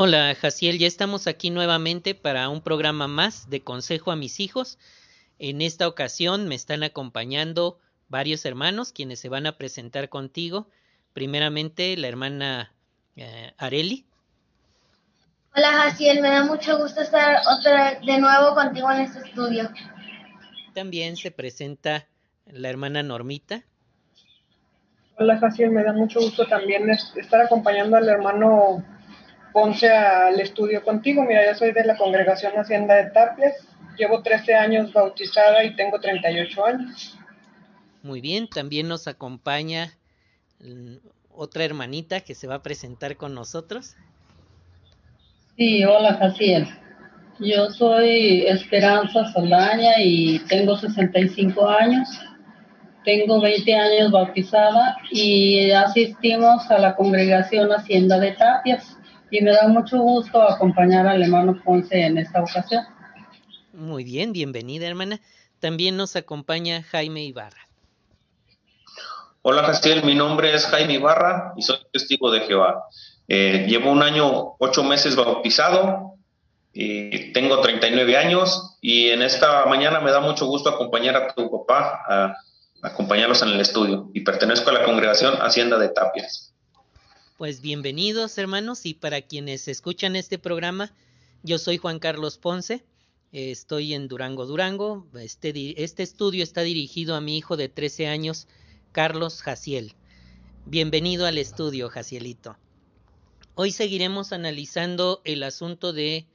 Hola, Jaciel, ya estamos aquí nuevamente para un programa más de Consejo a mis hijos. En esta ocasión me están acompañando varios hermanos quienes se van a presentar contigo. Primeramente, la hermana eh, Areli. Hola, Jaciel, me da mucho gusto estar otra de nuevo contigo en este estudio. También se presenta la hermana Normita. Hola, Jaciel, me da mucho gusto también estar acompañando al hermano Ponce al estudio contigo. Mira, yo soy de la congregación Hacienda de Tapias, llevo 13 años bautizada y tengo 38 años. Muy bien, también nos acompaña mm, otra hermanita que se va a presentar con nosotros. Sí, hola Jaciel. Yo soy Esperanza Saldaña y tengo 65 años. Tengo 20 años bautizada y asistimos a la congregación Hacienda de Tapias y me da mucho gusto acompañar al hermano Ponce en esta ocasión. Muy bien, bienvenida hermana. También nos acompaña Jaime Ibarra. Hola Castiel, mi nombre es Jaime Ibarra y soy testigo de Jehová. Eh, llevo un año, ocho meses bautizado, y tengo 39 años y en esta mañana me da mucho gusto acompañar a tu papá, a, acompañarlos en el estudio y pertenezco a la congregación Hacienda de Tapias. Pues bienvenidos hermanos y para quienes escuchan este programa, yo soy Juan Carlos Ponce, estoy en Durango, Durango. Este, este estudio está dirigido a mi hijo de 13 años, Carlos Jaciel. Bienvenido al estudio, Jacielito. Hoy seguiremos analizando el asunto de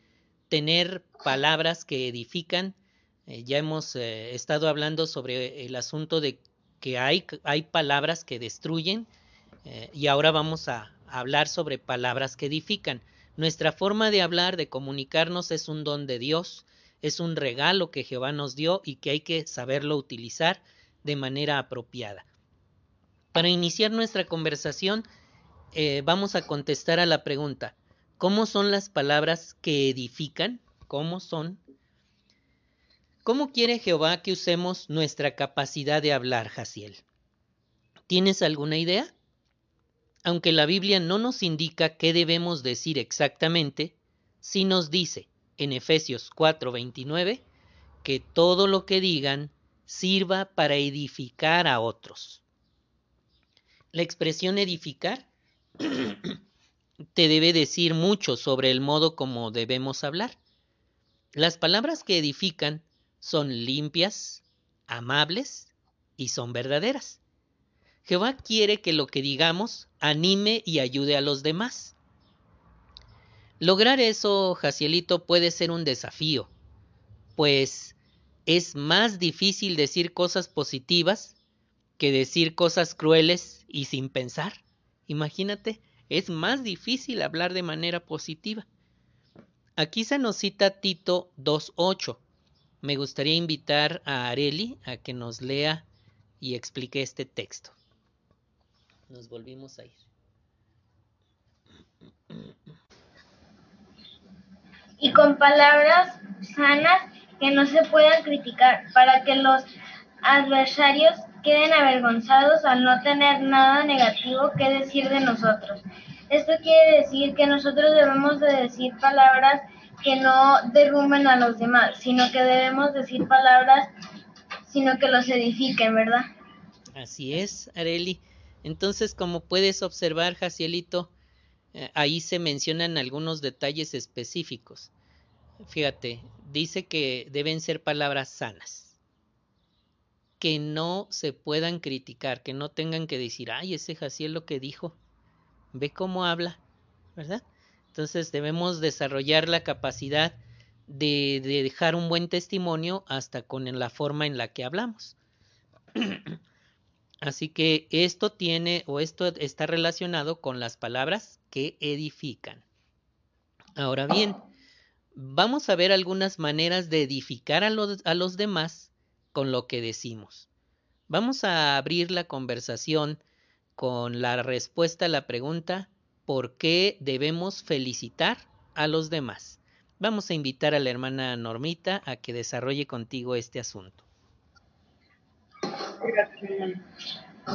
tener palabras que edifican. Eh, ya hemos eh, estado hablando sobre el asunto de que hay, hay palabras que destruyen eh, y ahora vamos a hablar sobre palabras que edifican. Nuestra forma de hablar, de comunicarnos es un don de Dios, es un regalo que Jehová nos dio y que hay que saberlo utilizar de manera apropiada. Para iniciar nuestra conversación, eh, vamos a contestar a la pregunta, ¿cómo son las palabras que edifican? ¿Cómo son? ¿Cómo quiere Jehová que usemos nuestra capacidad de hablar, Jaciel? ¿Tienes alguna idea? Aunque la Biblia no nos indica qué debemos decir exactamente, sí nos dice en Efesios 4:29 que todo lo que digan sirva para edificar a otros. La expresión edificar te debe decir mucho sobre el modo como debemos hablar. Las palabras que edifican son limpias, amables y son verdaderas. Jehová quiere que lo que digamos anime y ayude a los demás. Lograr eso, Jacielito, puede ser un desafío, pues es más difícil decir cosas positivas que decir cosas crueles y sin pensar. Imagínate, es más difícil hablar de manera positiva. Aquí se nos cita Tito 2.8. Me gustaría invitar a Areli a que nos lea y explique este texto nos volvimos a ir. Y con palabras sanas que no se puedan criticar, para que los adversarios queden avergonzados al no tener nada negativo que decir de nosotros. Esto quiere decir que nosotros debemos de decir palabras que no derrumben a los demás, sino que debemos decir palabras, sino que los edifiquen, ¿verdad? Así es, Areli. Entonces, como puedes observar, Jacielito, eh, ahí se mencionan algunos detalles específicos. Fíjate, dice que deben ser palabras sanas, que no se puedan criticar, que no tengan que decir, ay, ese Jaciel lo que dijo, ve cómo habla, ¿verdad? Entonces debemos desarrollar la capacidad de, de dejar un buen testimonio hasta con la forma en la que hablamos. Así que esto tiene o esto está relacionado con las palabras que edifican. Ahora bien, vamos a ver algunas maneras de edificar a los, a los demás con lo que decimos. Vamos a abrir la conversación con la respuesta a la pregunta ¿por qué debemos felicitar a los demás? Vamos a invitar a la hermana Normita a que desarrolle contigo este asunto.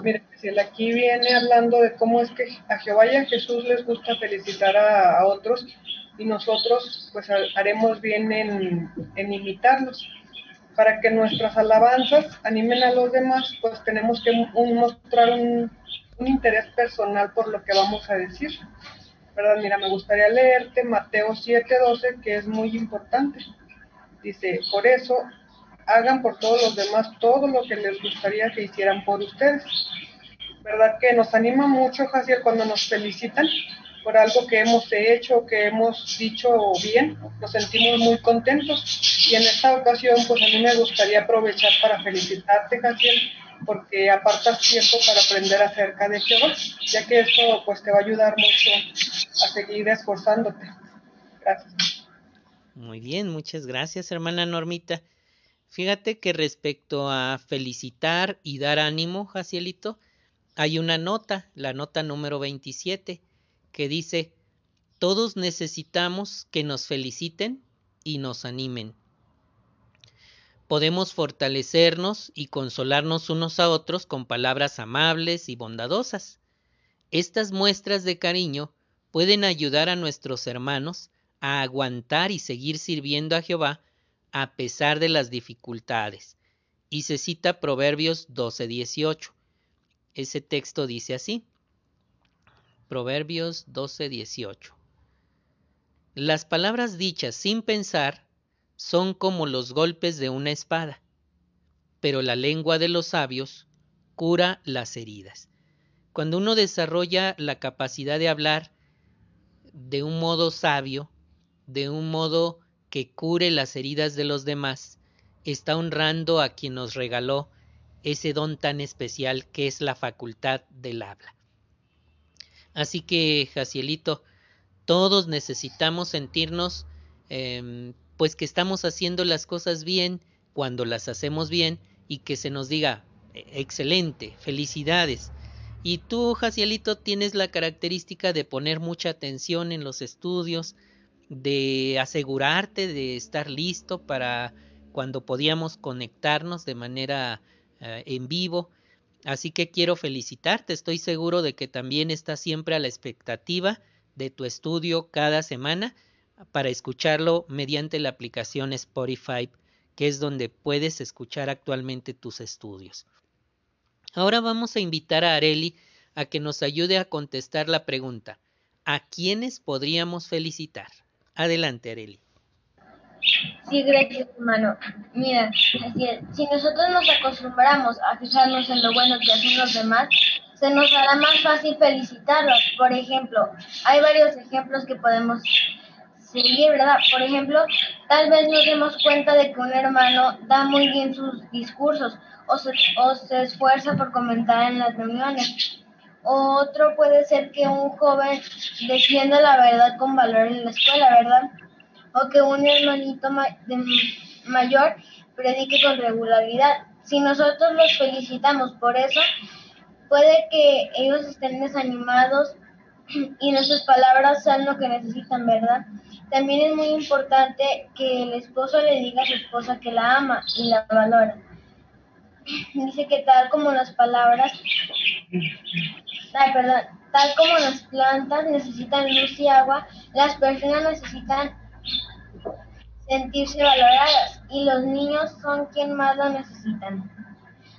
Mira, aquí viene hablando de cómo es que a Jehová y a Jesús les gusta felicitar a, otros y nosotros pues haremos bien en, en imitarlos. Para que nuestras alabanzas animen a los demás, pues tenemos que mostrar un, un interés personal por lo que vamos a decir. ¿Verdad? Mira, me gustaría leerte Mateo 7:12, que es muy importante. Dice, por eso hagan por todos los demás todo lo que les gustaría que hicieran por ustedes. ¿Verdad que nos anima mucho, Jaciel, cuando nos felicitan por algo que hemos hecho, que hemos dicho bien? Nos sentimos muy contentos. Y en esta ocasión, pues a mí me gustaría aprovechar para felicitarte, Jaciel, porque apartas tiempo para aprender acerca de Jehová, ya que esto pues te va a ayudar mucho a seguir esforzándote. Gracias. Muy bien, muchas gracias, hermana Normita. Fíjate que respecto a felicitar y dar ánimo, Jacielito, hay una nota, la nota número 27, que dice, todos necesitamos que nos feliciten y nos animen. Podemos fortalecernos y consolarnos unos a otros con palabras amables y bondadosas. Estas muestras de cariño pueden ayudar a nuestros hermanos a aguantar y seguir sirviendo a Jehová a pesar de las dificultades. Y se cita Proverbios 12:18. Ese texto dice así. Proverbios 12:18. Las palabras dichas sin pensar son como los golpes de una espada, pero la lengua de los sabios cura las heridas. Cuando uno desarrolla la capacidad de hablar de un modo sabio, de un modo que cure las heridas de los demás, está honrando a quien nos regaló ese don tan especial que es la facultad del habla. Así que, Jacielito, todos necesitamos sentirnos em, pues que estamos haciendo las cosas bien cuando las hacemos bien y que se nos diga e, excelente, felicidades. Y tú, Jacielito, tienes la característica de poner mucha atención en los estudios, de asegurarte de estar listo para cuando podíamos conectarnos de manera eh, en vivo. Así que quiero felicitarte, estoy seguro de que también estás siempre a la expectativa de tu estudio cada semana para escucharlo mediante la aplicación Spotify, que es donde puedes escuchar actualmente tus estudios. Ahora vamos a invitar a Areli a que nos ayude a contestar la pregunta, ¿a quiénes podríamos felicitar? Adelante, Areli. Sí, gracias, hermano. Mira, si nosotros nos acostumbramos a fijarnos en lo bueno que hacen los demás, se nos hará más fácil felicitarlos. Por ejemplo, hay varios ejemplos que podemos seguir, ¿verdad? Por ejemplo, tal vez nos demos cuenta de que un hermano da muy bien sus discursos o se, o se esfuerza por comentar en las reuniones. Otro puede ser que un joven defienda la verdad con valor en la escuela, ¿verdad? O que un hermanito mayor predique con regularidad. Si nosotros los felicitamos por eso, puede que ellos estén desanimados y nuestras palabras sean lo que necesitan, ¿verdad? También es muy importante que el esposo le diga a su esposa que la ama y la valora. Dice que tal como las palabras tal como las plantas necesitan luz y agua, las personas necesitan sentirse valoradas y los niños son quien más lo necesitan.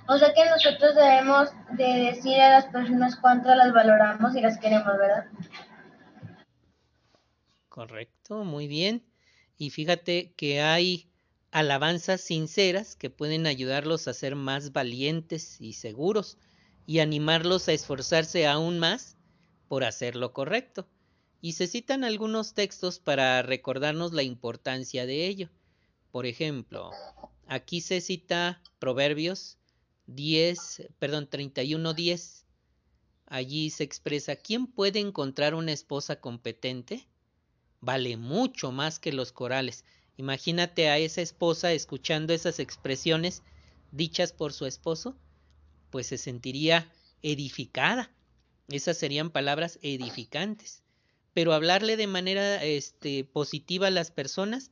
O sea que nosotros debemos de decir a las personas cuánto las valoramos y las queremos, ¿verdad? Correcto, muy bien. Y fíjate que hay alabanzas sinceras que pueden ayudarlos a ser más valientes y seguros y animarlos a esforzarse aún más por hacer lo correcto. Y se citan algunos textos para recordarnos la importancia de ello. Por ejemplo, aquí se cita Proverbios 10, perdón, 31:10. Allí se expresa, ¿quién puede encontrar una esposa competente? Vale mucho más que los corales. Imagínate a esa esposa escuchando esas expresiones dichas por su esposo pues se sentiría edificada. Esas serían palabras edificantes. Pero hablarle de manera este, positiva a las personas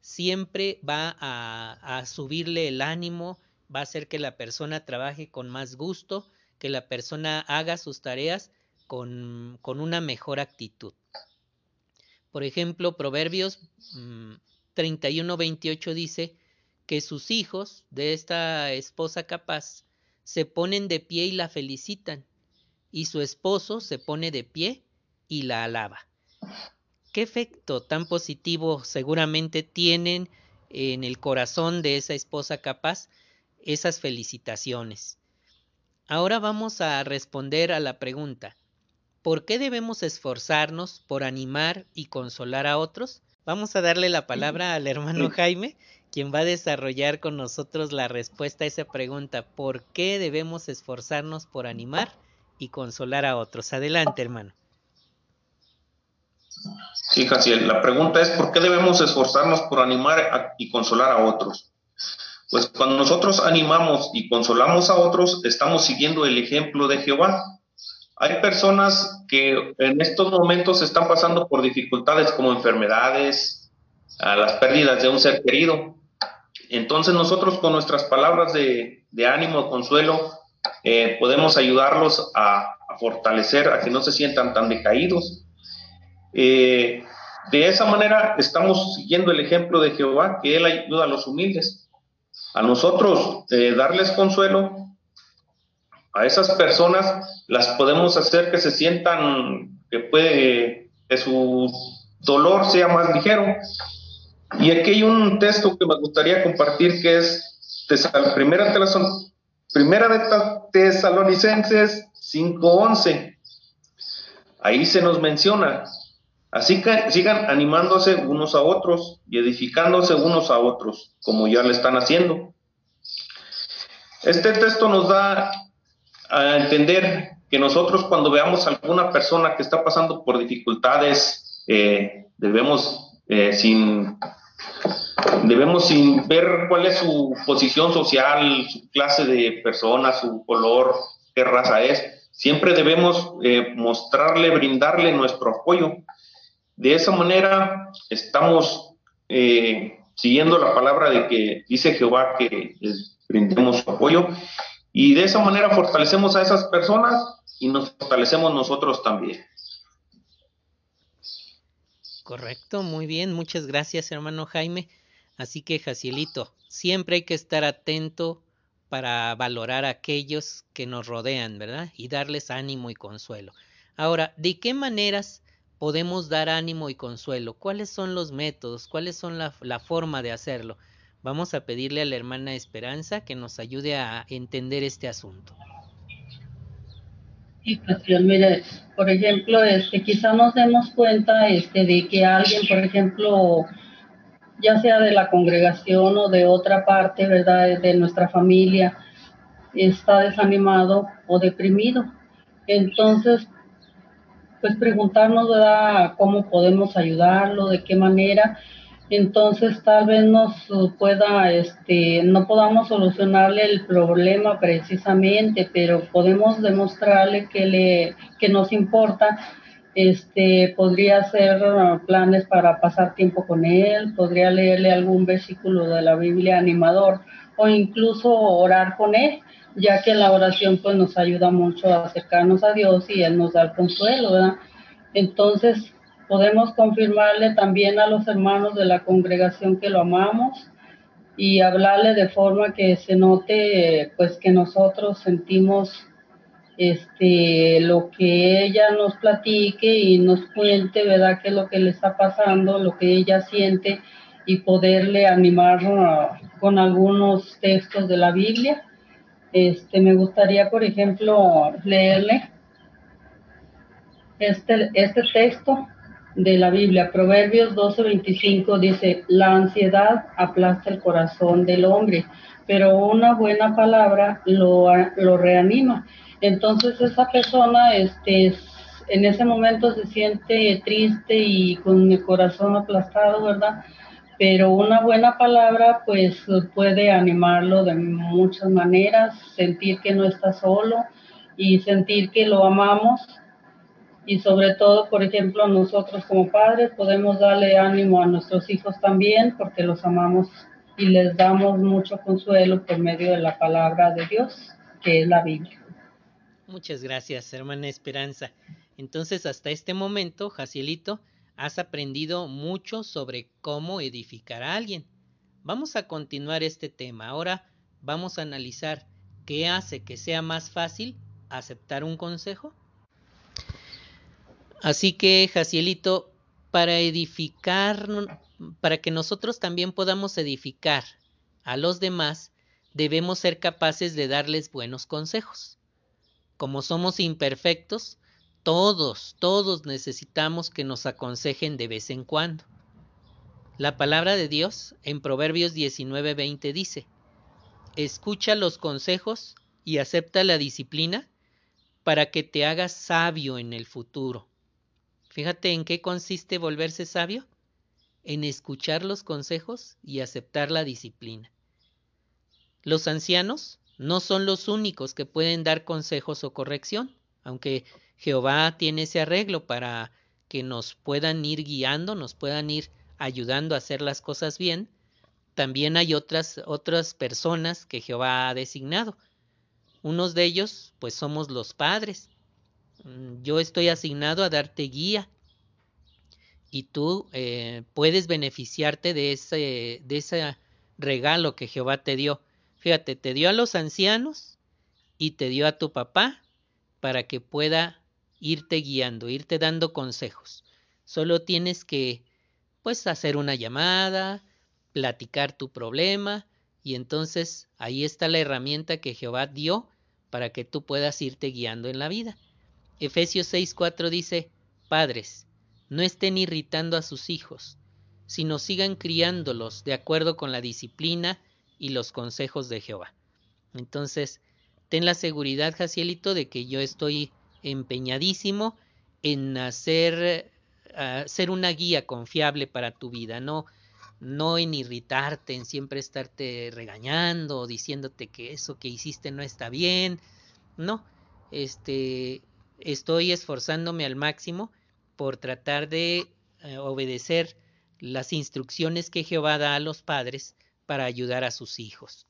siempre va a, subirle el ánimo, va a hacer que la persona trabaje con más gusto, que la persona haga sus tareas con, con una mejor actitud. Por ejemplo, Proverbios 31-28 mm, dice que sus hijos de esta esposa capaz se ponen de pie y la felicitan, y su esposo se pone de pie y la alaba. ¿Qué efecto tan positivo seguramente tienen en el corazón de esa esposa capaz esas felicitaciones? Ahora vamos a responder a la pregunta, ¿por qué debemos esforzarnos por animar y consolar a otros? Vamos a darle la palabra al hermano Jaime, quien va a desarrollar con nosotros la respuesta a esa pregunta, ¿por qué debemos esforzarnos por animar y consolar a otros? Adelante, hermano. Sí, Jaciel, la pregunta es, ¿por qué debemos esforzarnos por animar y consolar a otros? Pues cuando nosotros animamos y consolamos a otros, estamos siguiendo el ejemplo de Jehová. Hay personas que en estos momentos están pasando por dificultades como enfermedades, a las pérdidas de un ser querido. Entonces nosotros con nuestras palabras de, ánimo, consuelo, eh, podemos ayudarlos a, fortalecer, a que no se sientan tan decaídos. Eh, de esa manera estamos siguiendo el ejemplo de Jehová, que Él ayuda a los humildes. A nosotros eh, darles consuelo, a esas personas las podemos hacer que se sientan, que puede, que su dolor sea más ligero. Y aquí hay un texto que me gustaría compartir que es primera, primera de Tesalonicenses 5.11. Ahí se nos menciona, así que sigan animándose unos a otros y edificándose unos a otros, como ya lo están haciendo. Este texto nos da a entender que nosotros cuando veamos a alguna persona que está pasando por dificultades, eh, debemos eh, sin debemos sin ver cuál es su posición social, su clase de persona, su color, qué raza es, siempre debemos eh, mostrarle, brindarle nuestro apoyo. De esa manera estamos siguiendo la palabra de que dice Jehová que brindemos su apoyo y de esa manera fortalecemos a esas personas y nos fortalecemos nosotros también. Correcto, muy bien, muchas gracias hermano Jaime. Así que Jacielito, siempre hay que estar atento para valorar a aquellos que nos rodean, ¿verdad? Y darles ánimo y consuelo. Ahora, ¿de qué maneras podemos dar ánimo y consuelo? ¿Cuáles son los métodos? ¿Cuáles son la, forma de hacerlo? Vamos a pedirle a la hermana Esperanza que nos ayude a entender este asunto. Sí, pues mire, por ejemplo, este, quizá nos demos cuenta este, de que alguien, por ejemplo, ya sea de la congregación o de otra parte, ¿verdad?, de nuestra familia, está desanimado o deprimido. Entonces, pues preguntarnos, ¿verdad?, cómo podemos ayudarlo, de qué manera entonces tal vez nos pueda, este, no podamos solucionarle el problema precisamente, pero podemos demostrarle que le, que nos importa, este, podría hacer planes para pasar tiempo con él, podría leerle algún versículo de la Biblia animador o incluso orar con él, ya que la oración pues nos ayuda mucho a acercarnos a Dios y él nos da el consuelo. Entonces, podemos confirmarle también a los hermanos de la congregación que lo amamos y hablarle de forma que se note pues que nosotros sentimos este lo que ella nos platique y nos cuente, ¿verdad? qué es lo que le está pasando, lo que ella siente y poderle animar con algunos textos de la Biblia. Este me gustaría, por ejemplo, leerle este este texto de la Biblia. Proverbios 12:25 dice, la ansiedad aplasta el corazón del hombre, pero una buena palabra lo, lo reanima. Entonces esa persona este, en ese momento se siente triste y con el corazón aplastado, ¿verdad? Pero una buena palabra pues puede animarlo de muchas maneras, sentir que no está solo y sentir que lo amamos y sobre todo, por ejemplo, nosotros como padres podemos darle ánimo a nuestros hijos también porque los amamos y les damos mucho consuelo por medio de la palabra de Dios, que es la Biblia. Muchas gracias, hermana Esperanza. Entonces, hasta este momento, Jacielito, has aprendido mucho sobre cómo edificar a alguien. Vamos a continuar este tema. Ahora vamos a analizar qué hace que sea más fácil aceptar un consejo. Así que, Jacielito, para edificar, para que nosotros también podamos edificar a los demás, debemos ser capaces de darles buenos consejos. Como somos imperfectos, todos, todos necesitamos que nos aconsejen de vez en cuando. La palabra de Dios en Proverbios 19:20 dice, Escucha los consejos y acepta la disciplina para que te hagas sabio en el futuro. Fíjate en qué consiste volverse sabio, en escuchar los consejos y aceptar la disciplina. Los ancianos no son los únicos que pueden dar consejos o corrección, aunque Jehová tiene ese arreglo para que nos puedan ir guiando, nos puedan ir ayudando a hacer las cosas bien, también hay otras, otras personas que Jehová ha designado. Unos de ellos, pues somos los padres. Mm, yo estoy asignado a darte guía y tú eh, puedes beneficiarte de ese, de ese regalo que Jehová te dio. Fíjate, te dio a los ancianos y te dio a tu papá para que pueda irte guiando, irte dando consejos. Solo tienes que, pues, hacer una llamada, platicar tu problema y entonces ahí está la herramienta que Jehová dio para que tú puedas irte guiando en la vida. Efesios 6:4 dice, Padres, no estén irritando a sus hijos, sino sigan criándolos de acuerdo con la disciplina y los consejos de Jehová. Entonces, ten la seguridad, Jacielito, de que yo estoy empeñadísimo en hacer ser una guía confiable para tu vida, no no en irritarte, en siempre estarte regañando o diciéndote que eso que hiciste no está bien. No, este estoy esforzándome al máximo por tratar de eh, obedecer las instrucciones que Jehová da a los padres para ayudar a sus hijos.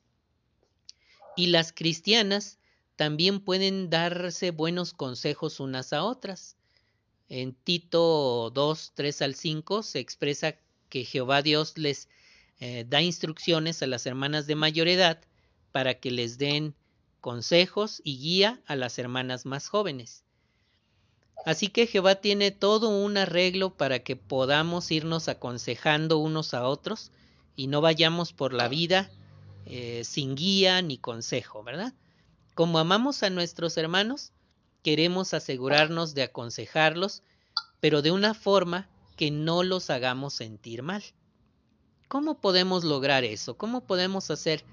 Y las cristianas también pueden darse buenos consejos unas a otras. En Tito 2, 3 al 5 se expresa que Jehová Dios les eh, da instrucciones a las hermanas de mayor edad para que les den consejos y guía a las hermanas más jóvenes. Así que Jehová tiene todo un arreglo para que podamos irnos aconsejando unos a otros y no vayamos por la vida eh, sin guía ni consejo, ¿verdad? Como amamos a nuestros hermanos, queremos asegurarnos de aconsejarlos, pero de una forma que no los hagamos sentir mal. ¿Cómo podemos lograr eso? ¿Cómo podemos hacer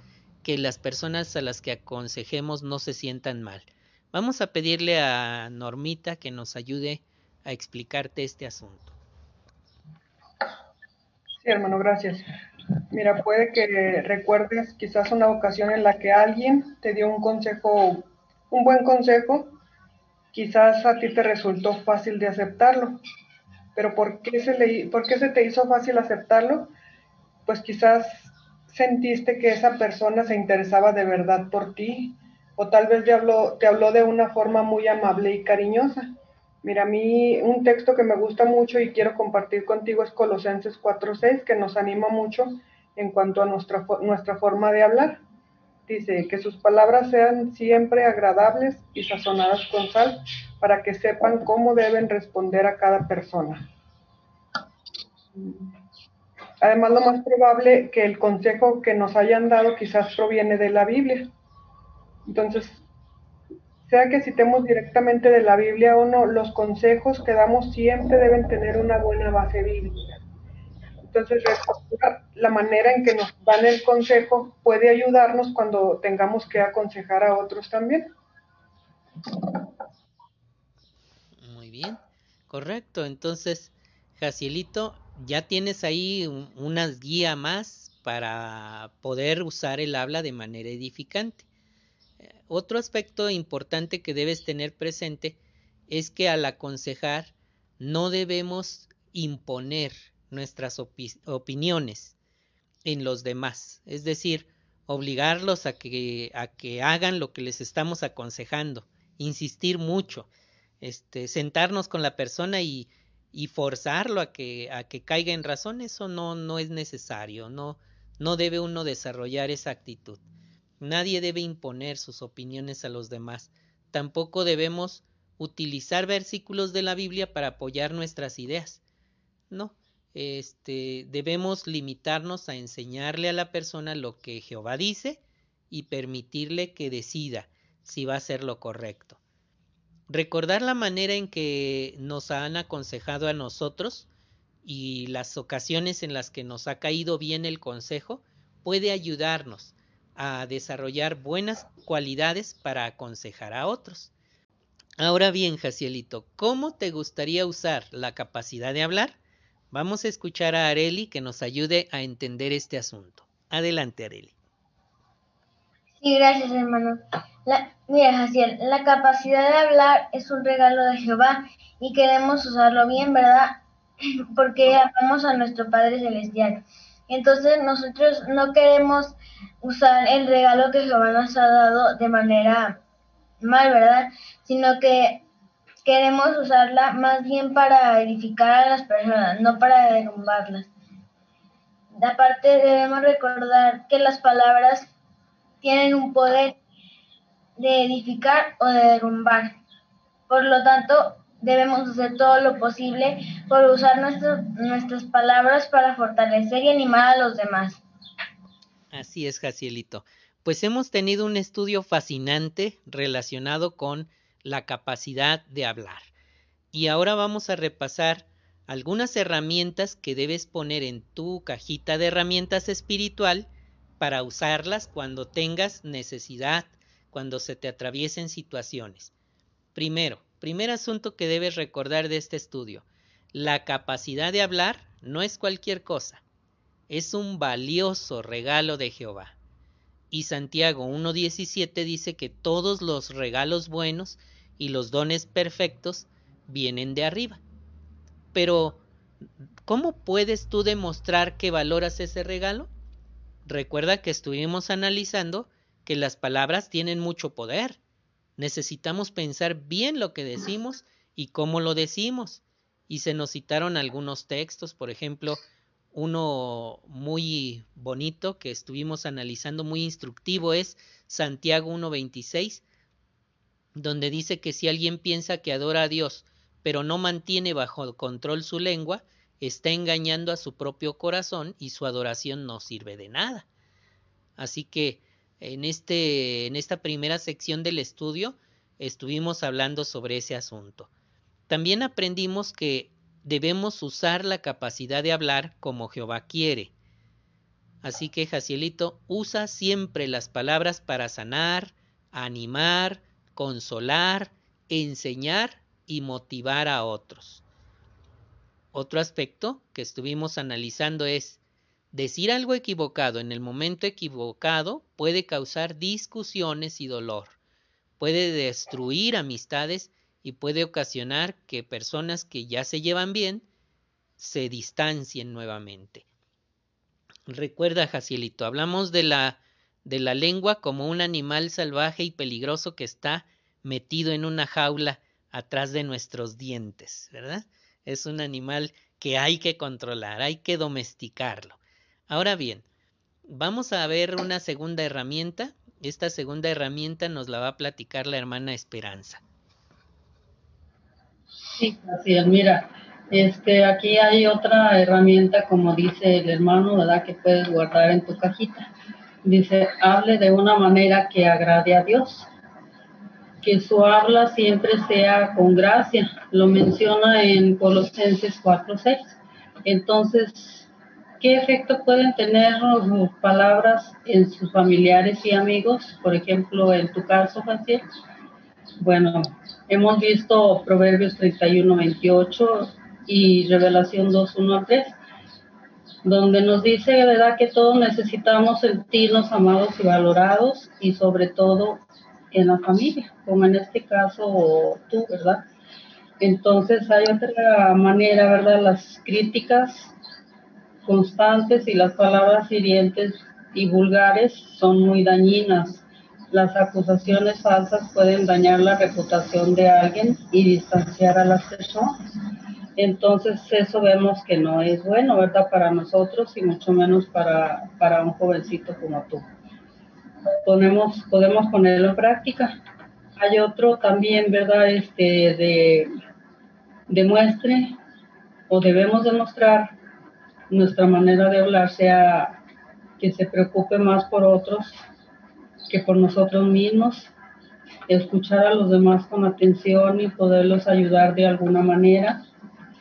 que las personas a las que aconsejemos no se sientan mal? Vamos a pedirle a Normita que nos ayude a explicarte este asunto. Sí, hermano, gracias. Mira, puede que recuerdes quizás una ocasión en la que alguien te dio un consejo, un buen consejo, quizás a ti te resultó fácil de aceptarlo, pero ¿por qué se, le, ¿por qué se te hizo fácil aceptarlo? Pues quizás sentiste que esa persona se interesaba de verdad por ti, o tal vez te habló, te habló de una forma muy amable y cariñosa. Mira, a mí un texto que me gusta mucho y quiero compartir contigo es Colosenses 4.6, que nos anima mucho en cuanto a nuestra, nuestra forma de hablar. Dice que sus palabras sean siempre agradables y sazonadas con sal, para que sepan cómo deben responder a cada persona. Además, lo más probable que el consejo que nos hayan dado quizás proviene de la Biblia. Entonces, sea que citemos directamente de la Biblia o no, los consejos que damos siempre deben tener una buena base bíblica. Entonces, la manera en que nos dan el consejo puede ayudarnos cuando tengamos que aconsejar a otros también. bien, correcto. Entonces, Jacielito, ya tienes ahí unas guía más para poder usar el habla de manera edificante. Otro aspecto importante que debes tener presente es que al aconsejar no debemos imponer nuestras opiniones en los demás, es decir, obligarlos a que, a que hagan lo que les estamos aconsejando, insistir mucho este, sentarnos con la persona y, y forzarlo a que, a que caiga en razón, eso no, no es necesario, no, no debe uno desarrollar esa actitud. Nadie debe imponer sus opiniones a los demás. Tampoco debemos utilizar versículos de la Biblia para apoyar nuestras ideas. No, este, debemos limitarnos a enseñarle a la persona lo que Jehová dice y permitirle que decida si va a ser lo correcto. Recordar la manera en que nos han aconsejado a nosotros y las ocasiones en las que nos ha caído bien el consejo puede ayudarnos a desarrollar buenas cualidades para aconsejar a otros. Ahora bien, Jacielito, ¿cómo te gustaría usar la capacidad de hablar? Vamos a escuchar a Areli que nos ayude a entender este asunto. Adelante, Areli. Sí, gracias, hermano. mira, Jaciel, la capacidad de hablar es un regalo de Jehová y queremos usarlo bien, ¿verdad? Porque amamos a nuestro Padre Celestial. Entonces nosotros no queremos usar el regalo que Jehová nos ha dado de manera mal, ¿verdad? Sino que queremos usarla más bien para edificar a las personas, no para derrumbarlas. Aparte debemos recordar que las palabras tienen un poder de edificar o de derrumbar. Por lo tanto, debemos hacer todo lo posible por usar nuestras palabras para fortalecer y animar a los demás. Así es, Jacielito. Pues hemos tenido un estudio fascinante relacionado con la capacidad de hablar. Y ahora vamos a repasar algunas herramientas que debes poner en tu cajita de herramientas espiritual para usarlas cuando tengas necesidad, cuando se te atraviesen situaciones. Primero, primer asunto que debes recordar de este estudio, la capacidad de hablar no es cualquier cosa, es un valioso regalo de Jehová. Y Santiago 1.17 dice que todos los regalos buenos y los dones perfectos vienen de arriba. Pero, ¿cómo puedes tú demostrar que valoras ese regalo? Recuerda que estuvimos analizando que las palabras tienen mucho poder. Necesitamos pensar bien lo que decimos y cómo lo decimos. Y se nos citaron algunos textos, por ejemplo, uno muy bonito que estuvimos analizando, muy instructivo, es Santiago 1.26, donde dice que si alguien piensa que adora a Dios, pero no mantiene bajo control su lengua, está engañando a su propio corazón y su adoración no sirve de nada. Así que en, este, en esta primera sección del estudio estuvimos hablando sobre ese asunto. También aprendimos que debemos usar la capacidad de hablar como Jehová quiere. Así que, Jacielito, usa siempre las palabras para sanar, animar, consolar, enseñar y motivar a otros. Otro aspecto que estuvimos analizando es decir algo equivocado en el momento equivocado puede causar discusiones y dolor, puede destruir amistades y puede ocasionar que personas que ya se llevan bien se distancien nuevamente. Recuerda, Jacielito, hablamos de la, de la lengua como un animal salvaje y peligroso que está metido en una jaula atrás de nuestros dientes, ¿verdad? Es un animal que hay que controlar, hay que domesticarlo. Ahora bien, vamos a ver una segunda herramienta. Esta segunda herramienta nos la va a platicar la hermana Esperanza. Sí, así es. Mira, este, aquí hay otra herramienta, como dice el hermano, ¿verdad? Que puedes guardar en tu cajita. Dice, hable de una manera que agrade a Dios que su habla siempre sea con gracia. Lo menciona en Colosenses 4.6. Entonces, ¿qué efecto pueden tener sus palabras en sus familiares y amigos? Por ejemplo, en tu caso, Jaciel. Bueno, hemos visto Proverbios 31.28 y Revelación 2.1 3 donde nos dice, ¿verdad?, que todos necesitamos sentirnos amados y valorados y sobre todo en la familia, como en este caso tú, ¿verdad? Entonces hay otra manera, ¿verdad? Las críticas constantes y las palabras hirientes y vulgares son muy dañinas. Las acusaciones falsas pueden dañar la reputación de alguien y distanciar a las personas. Entonces eso vemos que no es bueno, ¿verdad? Para nosotros y mucho menos para, para un jovencito como tú. Podemos, podemos ponerlo en práctica. Hay otro también, ¿verdad? Este, de demuestre o debemos demostrar nuestra manera de hablar sea que se preocupe más por otros que por nosotros mismos, escuchar a los demás con atención y poderlos ayudar de alguna manera,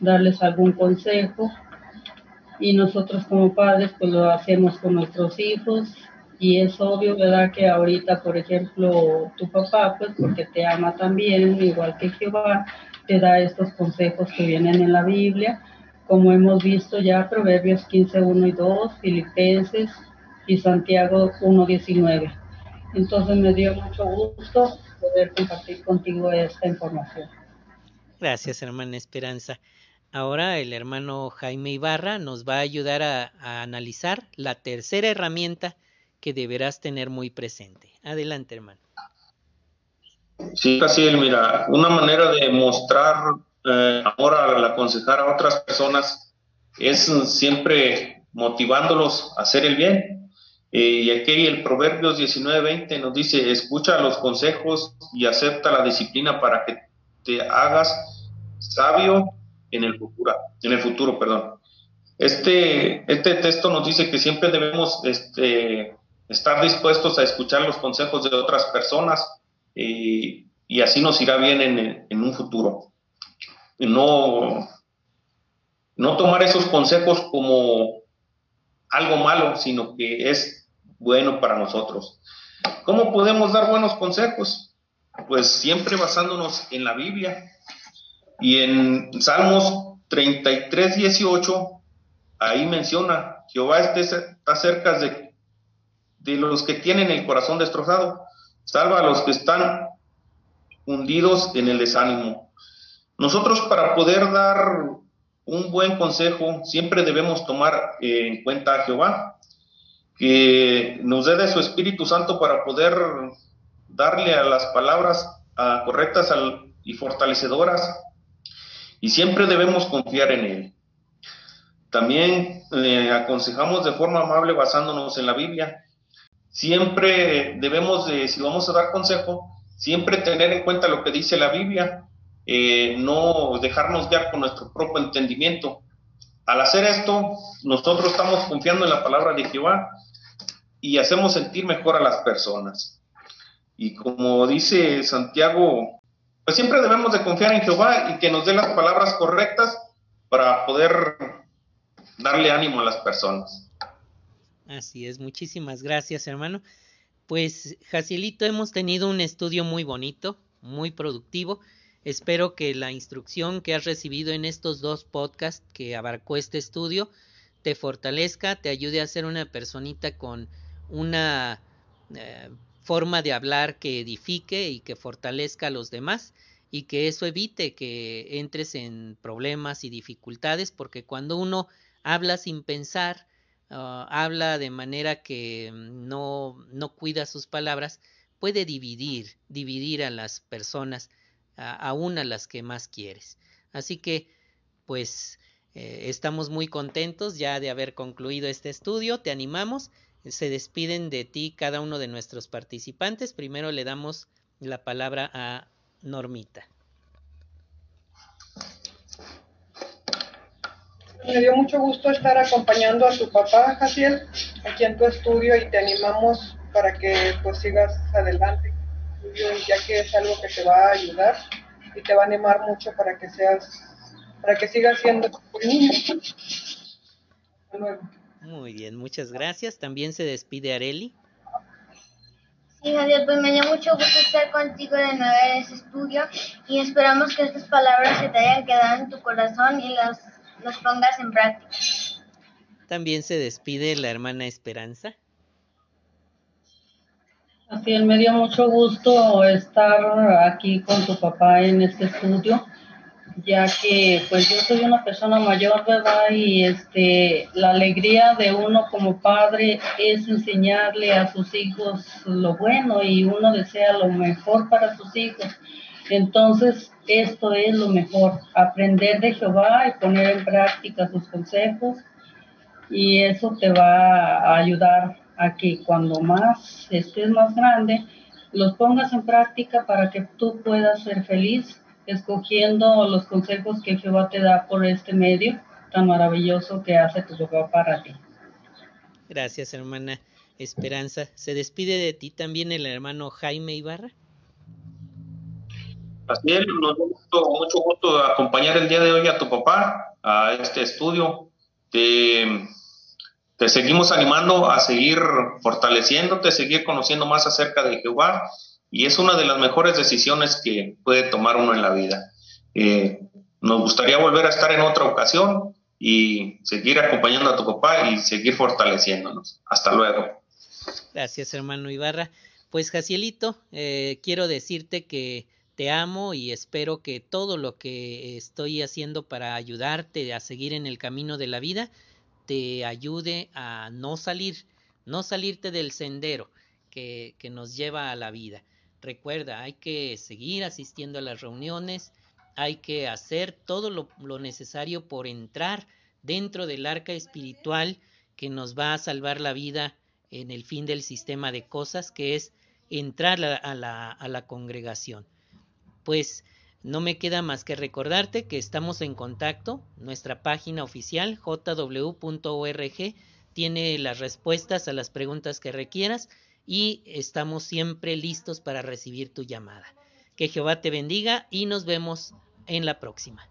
darles algún consejo. Y nosotros como padres pues lo hacemos con nuestros hijos y es obvio, ¿verdad? Que ahorita, por ejemplo, tu papá, pues porque te ama también, igual que Jehová, te da estos consejos que vienen en la Biblia, como hemos visto ya Proverbios 15, 1 y 2, Filipenses y Santiago 1, 19. Entonces me dio mucho gusto poder compartir contigo esta información. Gracias, hermana Esperanza. Ahora el hermano Jaime Ibarra nos va a ayudar a, a analizar la tercera herramienta que deberás tener muy presente. Adelante, hermano. Sí, casi mira, una manera de mostrar eh, amor al aconsejar a otras personas es siempre motivándolos a hacer el bien. Eh, y aquí el Proverbios 19:20 nos dice, escucha los consejos y acepta la disciplina para que te hagas sabio en el futuro, en el futuro, perdón. Este, este texto nos dice que siempre debemos este, estar dispuestos a escuchar los consejos de otras personas y, así nos irá bien en, en, un futuro. No, no tomar esos consejos como algo malo, sino que es bueno para nosotros. ¿Cómo podemos dar buenos consejos? Pues siempre basándonos en la Biblia. Y en Salmos 33, 18, ahí menciona, Jehová está cerca de de los que tienen el corazón destrozado, salva a los que están hundidos en el desánimo. Nosotros para poder dar un buen consejo siempre debemos tomar en cuenta a Jehová, que nos dé de su Espíritu Santo para poder darle a las palabras correctas y fortalecedoras, y siempre debemos confiar en Él. También eh, aconsejamos de forma amable basándonos en la Biblia, siempre debemos de, si vamos a dar consejo, siempre tener en cuenta lo que dice la Biblia, eh, no dejarnos guiar con nuestro propio entendimiento. Al hacer esto, nosotros estamos confiando en la palabra de Jehová y hacemos sentir mejor a las personas. Y como dice Santiago, pues siempre debemos de confiar en Jehová y que nos dé las palabras correctas para poder darle ánimo a las personas. Así es, muchísimas gracias hermano. Pues Jacielito, hemos tenido un estudio muy bonito, muy productivo. Espero que la instrucción que has recibido en estos dos podcasts que abarcó este estudio te fortalezca, te ayude a ser una personita con una eh, forma de hablar que edifique y que fortalezca a los demás y que eso evite que entres en problemas y dificultades porque cuando uno habla sin pensar, Ah, habla de manera que no, no cuida sus palabras, puede dividir, dividir a las personas, a, aún a las que más quieres. Así que, pues, eh, estamos muy contentos ya de haber concluido este estudio, te animamos, se despiden de ti cada uno de nuestros participantes. Primero le damos la palabra a Normita. Me dio mucho gusto estar acompañando a tu papá, Jaciel, aquí en tu estudio y te animamos para que pues sigas adelante, ya que es algo que te va a ayudar y te va a animar mucho para que seas, para que sigas siendo un niño. Muy bien, muchas gracias. También se despide Areli. Sí, Javier, pues me dio mucho gusto estar contigo de nuevo en ese estudio y esperamos que estas palabras se te hayan quedado en tu corazón y las los pongas en práctica. También se despide la hermana Esperanza. Así es, me dio mucho gusto estar aquí con tu papá en este estudio, ya que pues yo soy una persona mayor, ¿verdad? Y este, la alegría de uno como padre es enseñarle a sus hijos lo bueno y uno desea lo mejor para sus hijos Entonces, esto es lo mejor, aprender de Jehová y poner en práctica sus consejos y eso te va a ayudar a que cuando más estés más grande, los pongas en práctica para que tú puedas ser feliz escogiendo los consejos que Jehová te da por este medio tan maravilloso que hace tu papá para ti. Gracias, hermana Esperanza. ¿Se despide de ti también el hermano Jaime Ibarra? Así es, nos da mucho, mucho gusto acompañar el día de hoy a tu papá a este estudio. Te, te seguimos animando a seguir fortaleciéndote, seguir conociendo más acerca de Jehová y es una de las mejores decisiones que puede tomar uno en la vida. Eh, nos gustaría volver a estar en otra ocasión y seguir acompañando a tu papá y seguir fortaleciéndonos. Hasta luego. Gracias, hermano Ibarra. Pues, Jacielito, eh, quiero decirte que te amo y espero que todo lo que estoy haciendo para ayudarte a seguir en el camino de la vida te ayude a no salir, no salirte del sendero que, nos lleva a la vida. Recuerda, hay que seguir asistiendo a las reuniones, hay que hacer todo lo, necesario por entrar dentro del arca espiritual que nos va a salvar la vida en el fin del sistema de cosas, que es entrar a la, a la congregación. Pues no me queda más que recordarte que estamos en contacto. Nuestra página oficial jw.org tiene las respuestas a las preguntas que requieras y estamos siempre listos para recibir tu llamada. Que Jehová te bendiga y nos vemos en la próxima.